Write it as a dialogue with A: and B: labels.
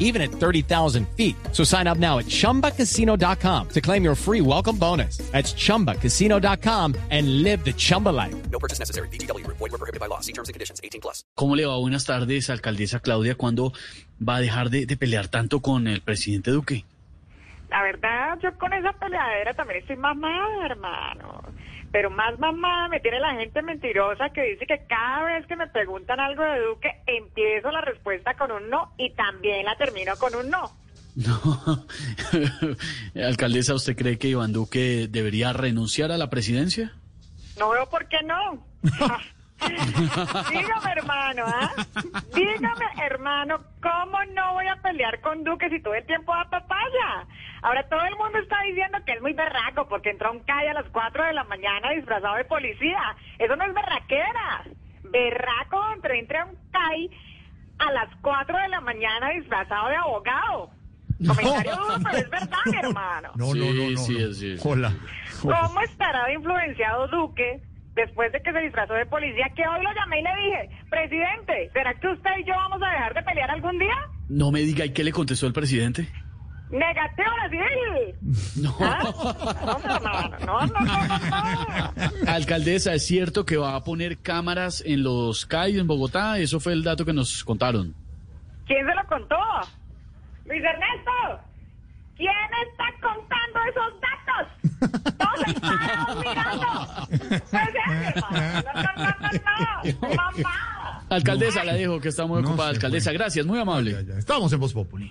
A: even at 30,000 feet. So sign up now at chumbacasino.com to claim your free welcome bonus. That's chumbacasino.com and live the Chumba life.
B: No purchase necessary. BGW. Void were prohibited by law. See terms and conditions. 18 plus.
C: ¿Cómo le va? Buenas tardes, alcaldesa Claudia. ¿Cuándo va a dejar de, de pelear tanto con el presidente Duque?
D: La verdad, yo con esa peleadera también estoy mamada, hermano. Pero más mamada me tiene la gente mentirosa que dice que cada vez que me preguntan algo de Duque, empiezo la respuesta con un no y también la termino con un no.
C: No. alcaldesa, ¿usted cree que Iván Duque debería renunciar a la presidencia?
D: No veo por qué no. Dígame, hermano, ¿ah? Dígame, hermano, ¿cómo no voy a pelear con Duque si todo el tiempo da papaya? Ahora todo el mundo está diciendo que es muy berraco porque entró a un calle a las 4 de la mañana disfrazado de policía. Eso no es berraquera. Berraco entre entre a un CAI a las 4 de la mañana disfrazado de abogado. Comentario duro, pero es verdad, mi hermano.
E: No, no, no, no.
C: Sí,
E: no.
C: sí, sí.
E: Hola.
D: ¿Cómo estará de influenciado Duque después de que se disfrazó de policía? Que hoy lo llamé y le dije, presidente, ¿será que usted y yo vamos a dejar de pelear algún día?
C: No me diga, ¿y qué le contestó el presidente?
D: Negativo, Brasil.
C: No.
D: ¿Ah? No, no, no, no, no, no.
C: Alcaldesa, ¿es cierto que va a poner cámaras en los CAI en Bogotá? Eso fue el dato que nos contaron.
D: ¿Quién se lo contó? Luis Ernesto. ¿Quién está contando esos datos? Todos estamos mirando. Pues, eh, no, no, no, no. Mamá.
C: Alcaldesa, la dejo que está muy
E: No
C: ocupada. Alcaldesa, gracias, muy amable.
E: Ya, ya. Estamos en Voz Populi.